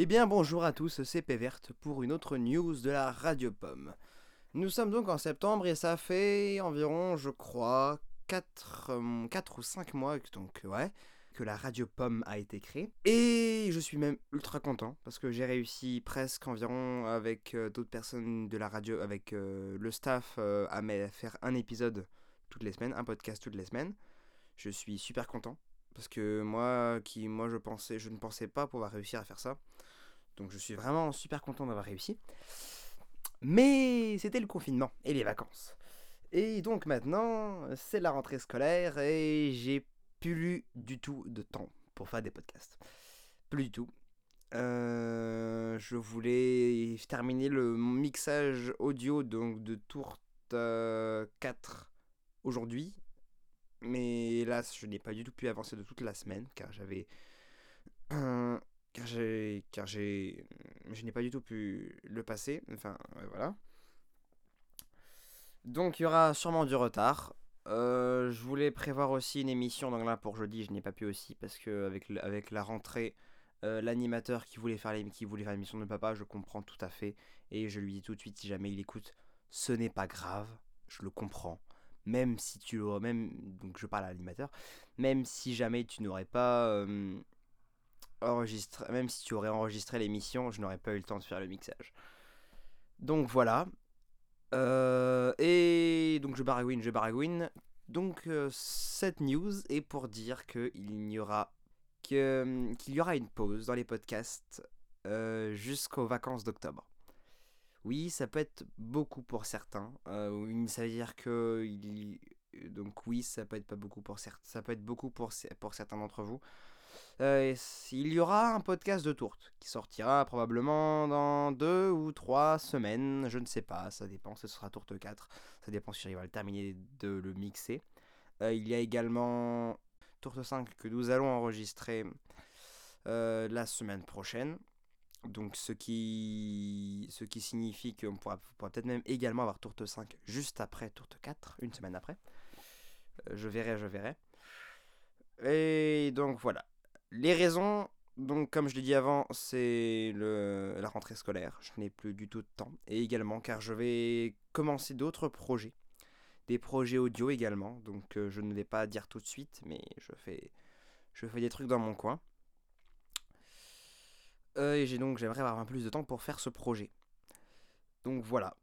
Eh bien bonjour à tous, c'est Péverte pour une autre news de la Radio Pomme. Nous sommes donc en septembre et ça fait environ, je crois, 4, ou 5 mois, donc ouais, que la Radio Pomme a été créée. Et je suis même ultra content parce que j'ai réussi presque environ avec euh, d'autres personnes de la radio, avec euh, le staff, euh, à faire un épisode toutes les semaines, un podcast toutes les semaines. Je suis super content parce que moi, qui, moi je pensais, je ne pensais pas pouvoir réussir à faire ça. Donc je suis vraiment super content d'avoir réussi. Mais c'était le confinement et les vacances. Et donc maintenant, c'est la rentrée scolaire et j'ai plus du tout de temps pour faire des podcasts. Plus du tout. Euh, je voulais terminer le mixage audio donc de Tourte 4 aujourd'hui. Mais hélas, je n'ai pas du tout pu avancer de toute la semaine car j'avais. Car j'ai. Car j'ai. Je n'ai pas du tout pu le passer. Enfin, voilà. Donc il y aura sûrement du retard. Euh, je voulais prévoir aussi une émission, donc là pour jeudi je n'ai pas pu aussi parce que avec, avec la rentrée, euh, l'animateur qui voulait faire l'émission de papa, je comprends tout à fait et je lui dis tout de suite si jamais il écoute, ce n'est pas grave, je le comprends. Même si tu même donc je parle à l'animateur, même si jamais tu n'aurais pas euh, enregistré, même si tu aurais enregistré l'émission, je n'aurais pas eu le temps de faire le mixage. Donc voilà, euh, et donc je baragouine, je baragouine. Donc euh, cette news est pour dire qu'il y aura qu'il y aura une pause dans les podcasts euh, jusqu'aux vacances d'octobre. Oui, ça peut être beaucoup pour certains. ça veut dire que donc oui, ça peut être pas beaucoup pour certains. Ça peut être beaucoup pour, pour certains d'entre vous. Euh, il y aura un podcast de Tourte qui sortira probablement dans deux ou trois semaines, je ne sais pas, ça dépend, ce sera Tourte 4, ça dépend si j'arrive à le terminer de le mixer. Euh, il y a également Tourte 5 que nous allons enregistrer euh, la semaine prochaine. Donc ce qui, ce qui signifie qu'on pourra, pourra peut-être même également avoir Tourte 5 juste après Tourte 4, une semaine après. je verrai, je verrai. Et donc voilà. Les raisons, donc comme je l'ai dit avant, c'est la rentrée scolaire. Je n'ai plus du tout de temps. Et également car je vais commencer d'autres projets. Des projets audio également. Donc euh, je ne vais pas dire tout de suite, mais je fais, des trucs dans mon coin. Euh, et donc j'aimerais avoir un plus de temps pour faire ce projet. Donc voilà.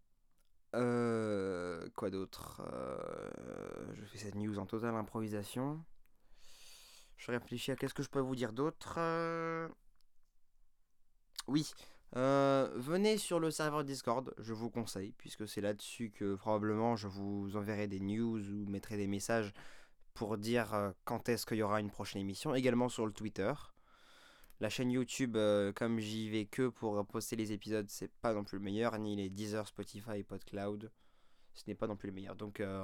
Euh, quoi d'autre? Je fais cette news en totale improvisation. Je réfléchis à qu'est-ce que je peux vous dire d'autre. Euh. Oui, euh, venez sur le serveur Discord, je vous conseille, puisque c'est là-dessus que probablement je vous enverrai des news ou mettrai des messages pour dire euh, quand est-ce qu'il y aura une prochaine émission. Également sur le Twitter. La chaîne YouTube, comme j'y vais que pour poster les épisodes, c'est pas non plus le meilleur, ni les Deezer, Spotify, PodCloud ce n'est pas non plus le meilleur. Donc euh,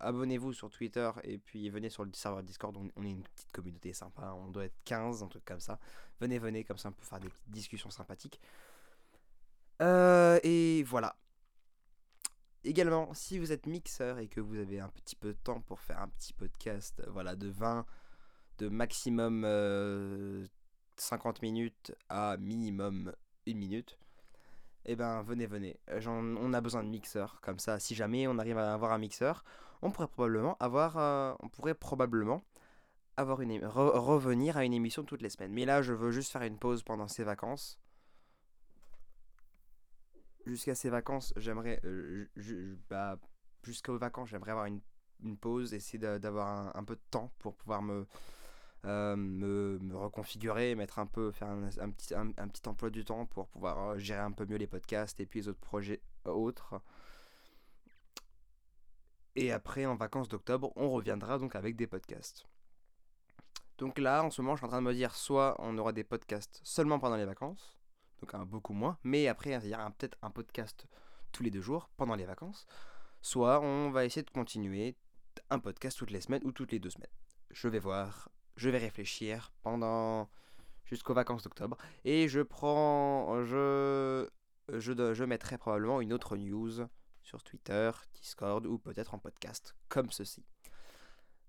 abonnez-vous sur Twitter et puis venez sur le serveur Discord. On, est une petite communauté sympa. On doit être 15, un truc comme ça. Venez, venez, comme ça on peut faire des discussions sympathiques. Euh, et voilà. Également, si vous êtes mixeur et que vous avez un petit peu de temps pour faire un petit podcast, voilà, de 20, de maximum 50 euh, minutes à minimum 1 minute, eh ben venez, venez. Euh, on a besoin de mixeurs. Comme ça, si jamais on arrive à avoir un mixeur, on pourrait probablement avoir, euh, on pourrait probablement avoir une revenir à une émission toutes les semaines. Mais là, je veux juste faire une pause pendant ces vacances. Jusqu'à ces vacances, j'aimerais, euh, bah, jusqu'aux vacances, j'aimerais avoir une, pause, essayer d'avoir un, peu de temps pour pouvoir me euh, me, reconfigurer, mettre un peu, faire un, petit, un, petit emploi du temps pour pouvoir euh, gérer un peu mieux les podcasts et puis les autres projets autres. Et après, en vacances d'octobre, on reviendra donc avec des podcasts. Donc là, en ce moment, je suis en train de me dire, soit on aura des podcasts seulement pendant les vacances, donc beaucoup moins, mais après, il y aura peut-être un podcast tous les deux jours pendant les vacances, soit on va essayer de continuer un podcast toutes les semaines ou toutes les deux semaines. Je vais voir je vais réfléchir pendant jusqu'aux vacances d'octobre et je prends je je, je mettrai probablement une autre news sur Twitter, Discord ou peut-être en podcast comme ceci.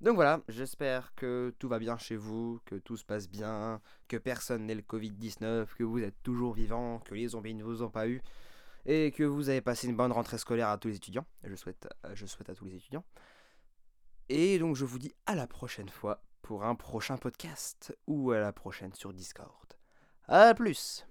Donc voilà, j'espère que tout va bien chez vous, que tout se passe bien, que personne n'ait le Covid-19, que vous êtes toujours vivant, que les zombies ne vous ont pas eu, et que vous avez passé une bonne rentrée scolaire à tous les étudiants. Je souhaite, je souhaite à tous les étudiants. Et donc je vous dis à la prochaine fois pour un prochain podcast ou à la prochaine sur Discord. A plus